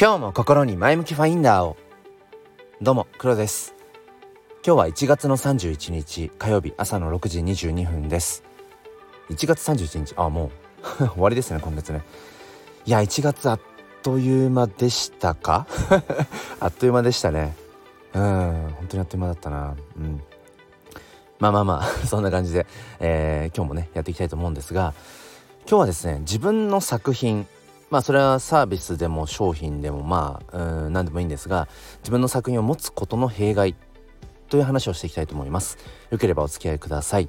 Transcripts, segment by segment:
今日も心に前向きファインダーを。どうも黒です。今日は1月の31日火曜日朝の6時22分です。1月31日あもう 終わりですね今月ね。いや1月あっという間でしたか？あっという間でしたね。うん本当にあっという間だったな。うん。まあまあまあ そんな感じで、えー、今日もねやっていきたいと思うんですが今日はですね自分の作品まあそれはサービスでも商品でもまあうん何でもいいんですが自分の作品を持つことの弊害という話をしていきたいと思います。よければお付き合いください。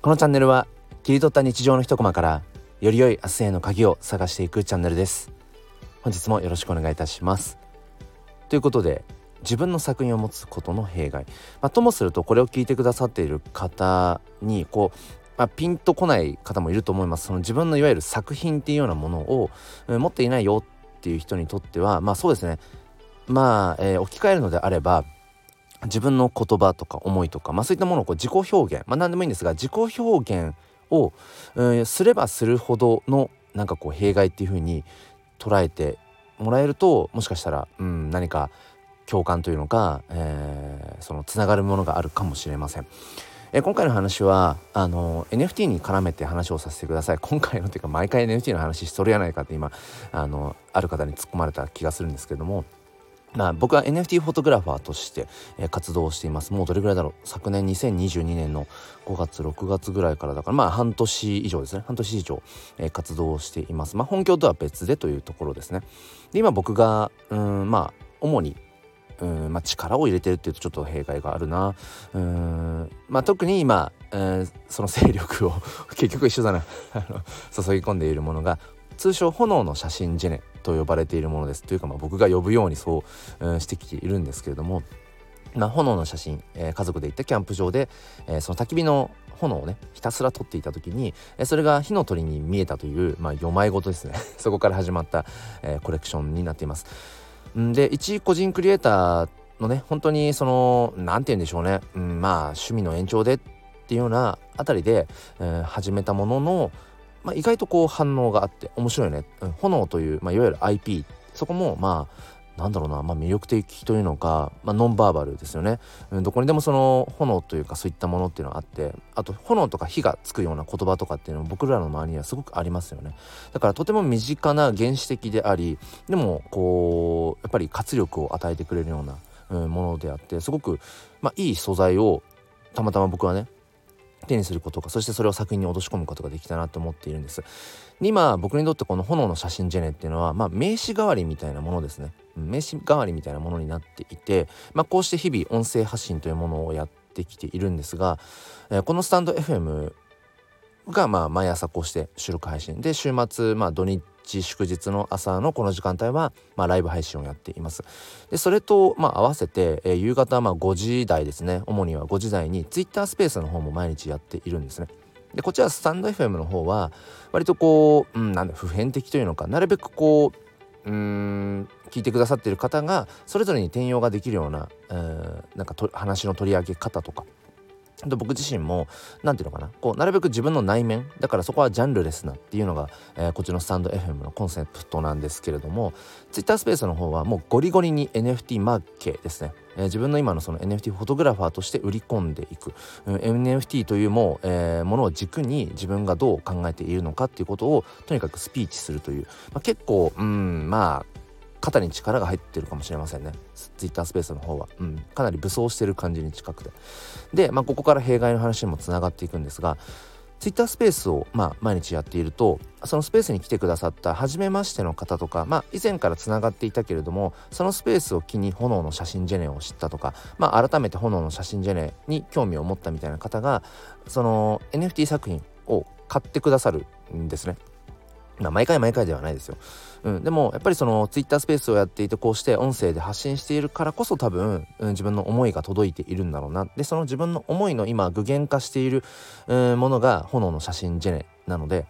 このチャンネルは切り取った日常の一コマからより良い明日への鍵を探していくチャンネルです。本日もよろしくお願いいたします。ということで自分の作品を持つことの弊害、まあ、ともするとこれを聞いてくださっている方にこうまあ、ピンとこない方もいると思います。その自分のいわゆる作品っていうようなものを、持っていないよっていう人にとってはまあそうですね。まあ、えー、置き換えるのであれば自分の言葉とか思いとか、まあ、そういったものをこう自己表現。まあ何でもいいんですが自己表現を、えー、すればするほどのなんかこう弊害っていうふうに捉えてもらえるともしかしたら、うん、何か共感というのか、えー、そのつながるものがあるかもしれません。え今回の話はあの NFT に絡めて話をさせてください。今回のというか毎回 NFT の話しとるやないかって今あのある方に突っ込まれた気がするんですけども。まあ、僕は NFT フォトグラファーとして、えー、活動をしています。もうどれぐらいだろう？昨年2022年の5月6月ぐらいからだからまあ半年以上ですね。半年以上、えー、活動をしています。まあ本業とは別でというところですね。で今僕がうんまあ主にうんまあ、力を入れてるっていうとちょっと弊害があるな。うんまあ特に今、えー、その勢力を 結局一緒だな。注ぎ込んでいるものが通称炎の写真ジェネと呼ばれているものです。というかまあ僕が呼ぶようにそう、うん、してきているんですけれどもまあ、炎の写真、えー、家族で行ったキャンプ場で、えー、その焚き火の炎をねひたすら撮っていた時に、それが火の鳥に見えたという、まあ、読まい事ですね。そこから始まった、えコレクションになっています。で一個人クリエイターのね本当にその何て言うんでしょうね、うん、まあ趣味の延長でっていうようなあたりで、えー、始めたものの、まあ、意外とこう反応があって面白いね、うん、炎という、まあ、いわゆる IP そこもまあなんだろうな、まあ、魅力的というのか、まあ、ノンバーバルですよね、うん、どこにでもその炎というかそういったものっていうのがあってあと炎とか火がつくような言葉とかっていうのも僕らの周りにはすごくありますよね。だからとても身近な原始的でありでもこうやっぱり活力を与えてくれるような、うん、ものであってすごく、まあ、いい素材をたまたま僕はね手にすることかそしてそれを作品に落とし込むことができたなと思っているんです。今僕にとってこの炎の写真ジェネっていうのは、まあ、名刺代わりみたいなものですね。名刺代わりみたいなものになっていて、まあ、こうして日々音声発信というものをやってきているんですが、えー、このスタンド FM がまあ毎朝こうして収録配信。で週末まあ土日祝日の朝のこの時間帯はまあライブ配信をやっています。でそれとまあ合わせて、えー、夕方まあ5時台ですね。主には5時台に Twitter スペースの方も毎日やっているんですね。でこちらスタンド FM の方は割とこう、うん、なんだ普遍的というのかなるべくこううん聞いてくださっている方がそれぞれに転用ができるような、えー、なんか話の取り上げ方とかで僕自身も何て言うのかなこうなるべく自分の内面だからそこはジャンルレスなっていうのが、えー、こっちのスタンド FM のコンセプトなんですけれども Twitter スペースの方はもうゴリゴリに NFT マーケですね、えー、自分の今のその NFT フォトグラファーとして売り込んでいく、うん、NFT というもう,、えー、ものを軸に自分がどう考えているのかっていうことをとにかくスピーチするという、まあ、結構うんまあ肩に力が入ってるかもしれませんね。ツイッタースペースの方は、うん、かなり武装してる感じに近くて。で、まあ、ここから弊害の話にもつながっていくんですがツイッタースペースを、まあ、毎日やっているとそのスペースに来てくださった初めましての方とか、まあ、以前からつながっていたけれどもそのスペースを機に炎の写真ジェネを知ったとか、まあ、改めて炎の写真ジェネに興味を持ったみたいな方がその NFT 作品を買ってくださるんですね。まあ、毎回毎回ではないですよ。うん、でもやっぱりそのツイッタースペースをやっていてこうして音声で発信しているからこそ多分、うん、自分の思いが届いているんだろうなでその自分の思いの今具現化している、うん、ものが炎の写真ジェネなので、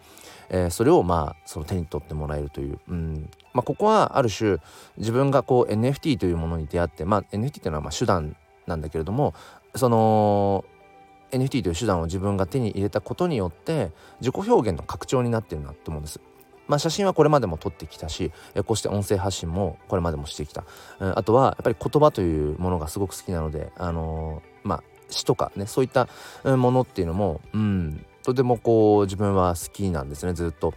えー、それをまあその手に取ってもらえるという、うんまあ、ここはある種自分がこう NFT というものに出会って、まあ、NFT っていうのはまあ手段なんだけれどもその NFT という手段を自分が手に入れたことによって自己表現の拡張になってるなって思うんです。まあ、写真はこれまでも撮ってきたし、こうして音声発信もこれまでもしてきた、うん、あとはやっぱり言葉というものがすごく好きなのであのー、まあ詩とかねそういったものっていうのも、うん、とてもこう自分は好きなんですねずっと。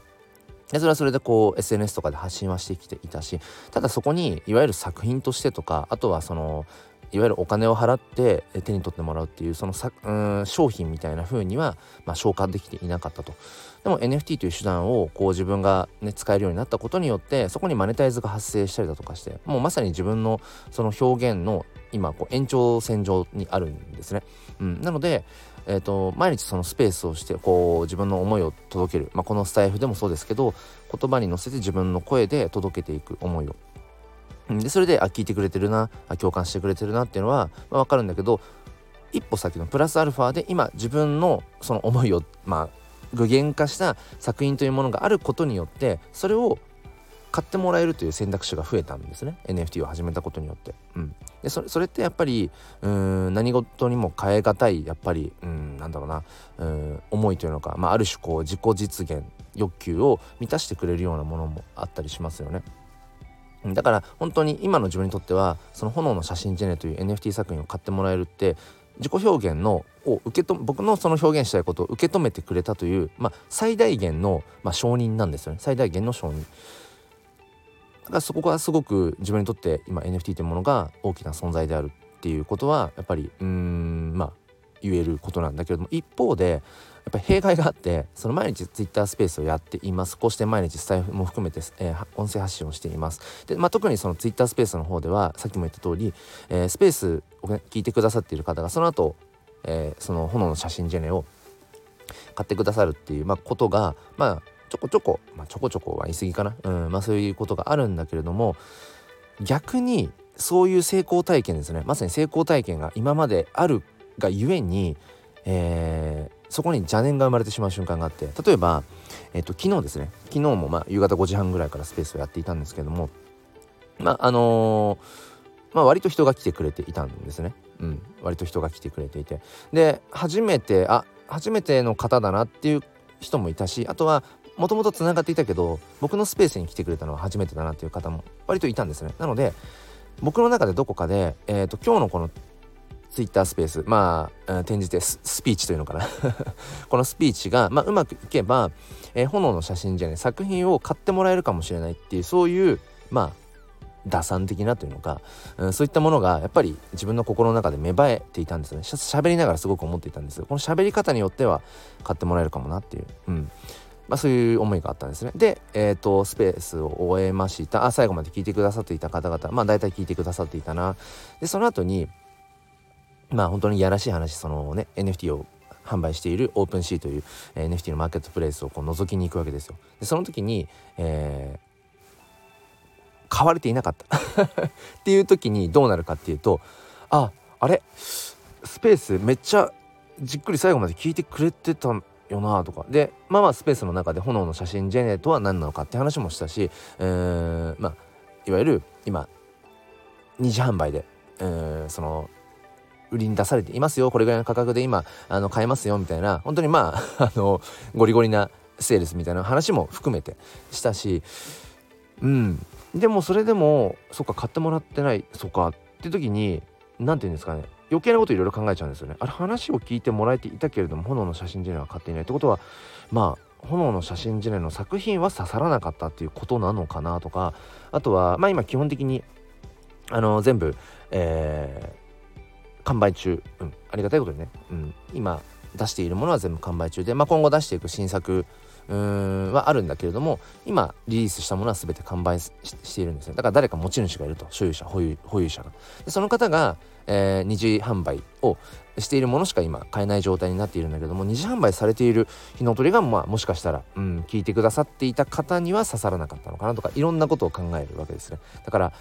でそれはそれでこう SNS とかで発信はしてきていたしただそこにいわゆる作品としてとかあとはそのいわゆるお金を払って手に取ってもらうっていうそのさうん商品みたいな風には、まあ、消化できていなかったと。でも NFT という手段をこう自分が、ね、使えるようになったことによってそこにマネタイズが発生したりだとかしてもうまさに自分のその表現の今こう延長線上にあるんですね。うん、なのでえーと、毎日そのスペースをしてこう自分の思いを届ける、まあ、このスタイフでもそうですけど言葉に乗せて自分の声で届けていく思いを。でそれであ聞いてくれてるなあ共感してくれてるなっていうのは、まあ、分かるんだけど一歩先のプラスアルファで今自分のその思いをまあ具現化した作品というものがあることによってそれを買ってもらえるという選択肢が増えたんですね NFT を始めたことによって。うん、でそれってやっぱりうん何事にも変え難いやっぱりうんなんだろうなうん思いというのか、まあ、ある種こう自己実現欲求を満たしてくれるようなものもあったりしますよね。だから本当に今の自分にとってはその炎の写真ジェネという NFT 作品を買ってもらえるって自己表現のを受けと僕のその表現したいことを受け止めてくれたという、まあ、最大限の、まあ、承認なんですよね最大限の承認。だからそこがすごく自分にとって今 NFT というものが大きな存在であるっていうことはやっぱりうん言えることなんだけれども一方でやっぱり弊害があってその毎日 Twitter スペースをやっています。こうして毎日スタイフも含めて、えー、音声発信をしています。で、まあ、特にその Twitter スペースの方ではさっきも言った通り、えー、スペースを、ね、聞いてくださっている方がその後、えー、その炎の写真ジェネを買ってくださるっていう、まあ、ことがまあちょこちょこ、まあ、ちょこちょこは言い過ぎかな、うんまあ、そういうことがあるんだけれども逆にそういう成功体験ですね。まさに成功体験が今まであるがゆえに、えー、そこに邪念が生まれてしまう瞬間があって例えば、えーと、昨日ですね。昨日もまあ夕方5時半ぐらいからスペースをやっていたんですけどもまああのー、まあ割と人が来てくれていたんですね。うん、割と人が来てくれていて。で初めてあ初めての方だなっていう人もいたしあとはもともとつながっていたけど僕のスペースに来てくれたのは初めてだなっていう方も割といたんですね。なので僕の中でどこかで、えーと、今日のこのツイッタースペースまあ転じてスピーチというのかな。このスピーチが、まあ、うまくいけば、えー、炎の写真じゃない作品を買ってもらえるかもしれないっていうそういうまあ打算的なというのか、うん、そういったものがやっぱり自分の心の中で芽生えていたんですよね。しゃべりながらすごく思っていたんですこの喋り方によっては買ってもらえるかもなっていう、うん、まあ、そういう思いがあったんですね。で、えーと、スペースを終えました。あ最後まで聞いてくださっていた方々まあ大体聞いてくださっていたな。でその後にまあ本当にやらしい話そのね NFT を販売しているオープンシーという、NFT のマーケットプレイスをこう覗きに行くわけですよ。でその時に、えー、買われていなかった。っていう時にどうなるかっていうとああれ？スペースめっちゃじっくり最後まで聞いてくれてたよなとか。でまあまあスペースの中で炎の写真ジェネとは何なのかって話もしたし、えー、まあいわゆる今二次販売で、えー、その売りに出されていますよ。これぐらいの価格で今あの買えますよ。みたいな。本当にまあ あのゴリゴリなセールスみたいな話も含めてしたし。うん。でもそれでもそっか買ってもらってないそっかって時に何て言うんですかね。余計なこといろいろ考えちゃうんですよね。あれ話を聞いてもらえていたけれども炎の写真ジェネは買っていないってことはまあ炎の写真ジェネの作品は刺さらなかったっていうことなのかなとか。あとはまあ今基本的にあの全部、えー、完売中、うん、ありがたいことにね、うん、今出しているものは全部完売中で、まあ、今後出していく新作うんはあるんだけれども今リリースしたものは全て完売しているんですねだから誰か持ち主がいると。所有者保有保有者が。でその方が、えー、二次販売をしているものしか今買えない状態になっているんだけども二次販売されている火の鳥が、まあ、もしかしたら、うん、聞いてくださっていた方には刺さらなかったのかなとかいろんなことを考えるわけですね。だから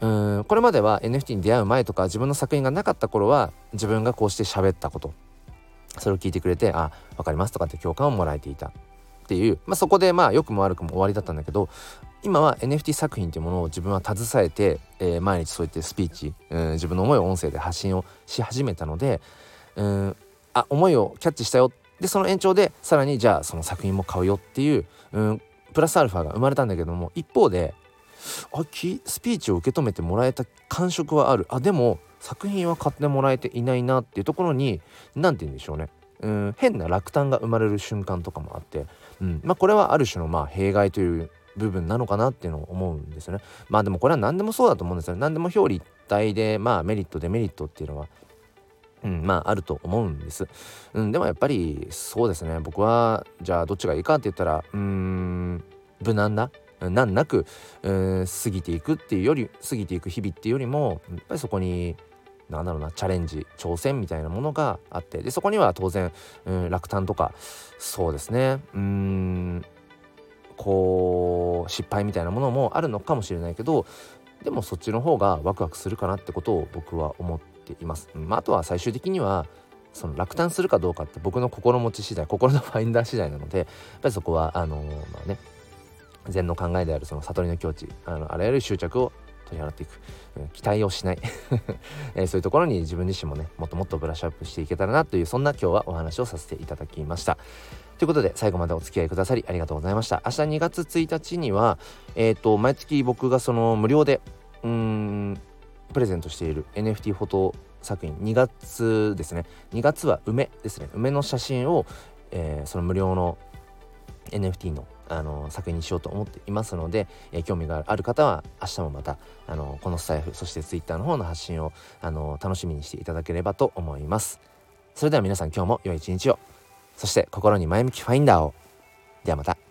うんこれまでは NFT に出会う前とか自分の作品がなかった頃は自分がこうして喋ったことそれを聞いてくれて「あ分かります」とかって共感をもらえていた。っていう、まあ、そこでまあ良くも悪くも終わりだったんだけど今は NFT 作品っていうものを自分は携えて、えー、毎日そうやってスピーチ、うん、自分の思いを音声で発信をし始めたので、うん、あ思いをキャッチしたよ。でその延長でさらにじゃあその作品も買うよっていう、うん、プラスアルファが生まれたんだけども一方であきスピーチを受け止めてもらえた感触はある。あでも作品は買ってもらえていないなっていうところに何て言うんでしょうね。うん変な落胆が生まれる瞬間とかもあって、うんまあ、これはある種のまあ弊害という部分なのかなっていうのを思うんですよね。まあでもこれは何でもそうだと思うんですよ。ね何でも表裏一体でまあメリットデメリットっていうのはうん、まああると思うんです、うん、でもやっぱりそうですね。僕はじゃあどっちがいいかって言ったらうーん無難な難なく、過ぎていくっていうより過ぎていく日々っていうよりもやっぱりそこになんだろうなチャレンジ挑戦みたいなものがあってでそこには当然、うん、落胆とかそうですねうんこう失敗みたいなものもあるのかもしれないけどでもそっちの方がワクワクするかなってことを僕は思っています。まあ、あとは最終的にはその落胆するかどうかって僕の心持ち次第心のファインダー次第なのでやっぱりそこはあのまあね禅の考えであるその悟りの境地あのあらゆる執着を取り払っていく、うん、期待をしない。えー、そういうところに自分自身もねもっともっとブラッシュアップしていけたらなというそんな今日はお話をさせていただきました。ということで最後までお付き合いくださりありがとうございました。明日2月1日にはえっ、ー、と毎月僕がその無料でうんプレゼントしている NFT フォト作品2月ですね。2月は梅ですね。梅の写真を、えー、その無料の NFT のあの作品にしようと思っていますので、え、興味がある方は明日もまたあのこのスタイフそして Twitter の方の発信をあの楽しみにしていただければと思います。それでは皆さん今日も良い一日を。そして心に前向きファインダーを。ではまた。